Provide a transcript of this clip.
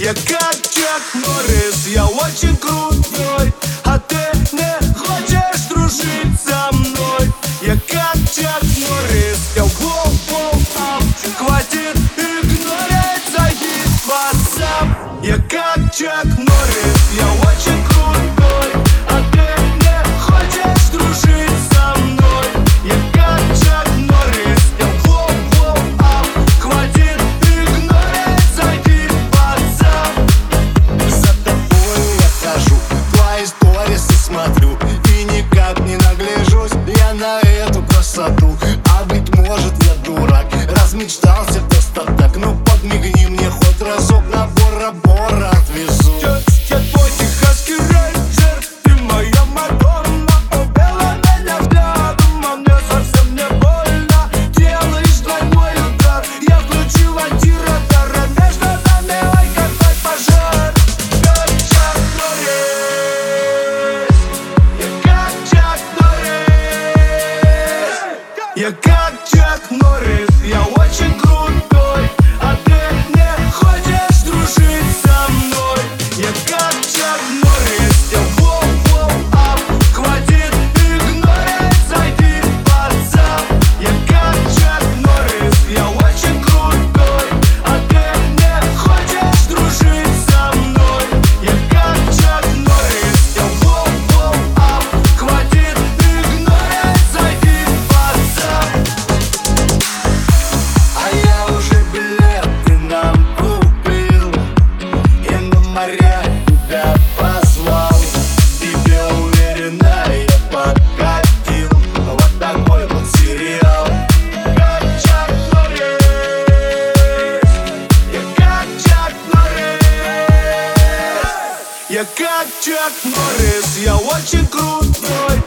Я как Чак Норрис, я очень крутой. смотрю. Я как Чак Норрис, я очень Я как Чак Норрис, я очень крутой.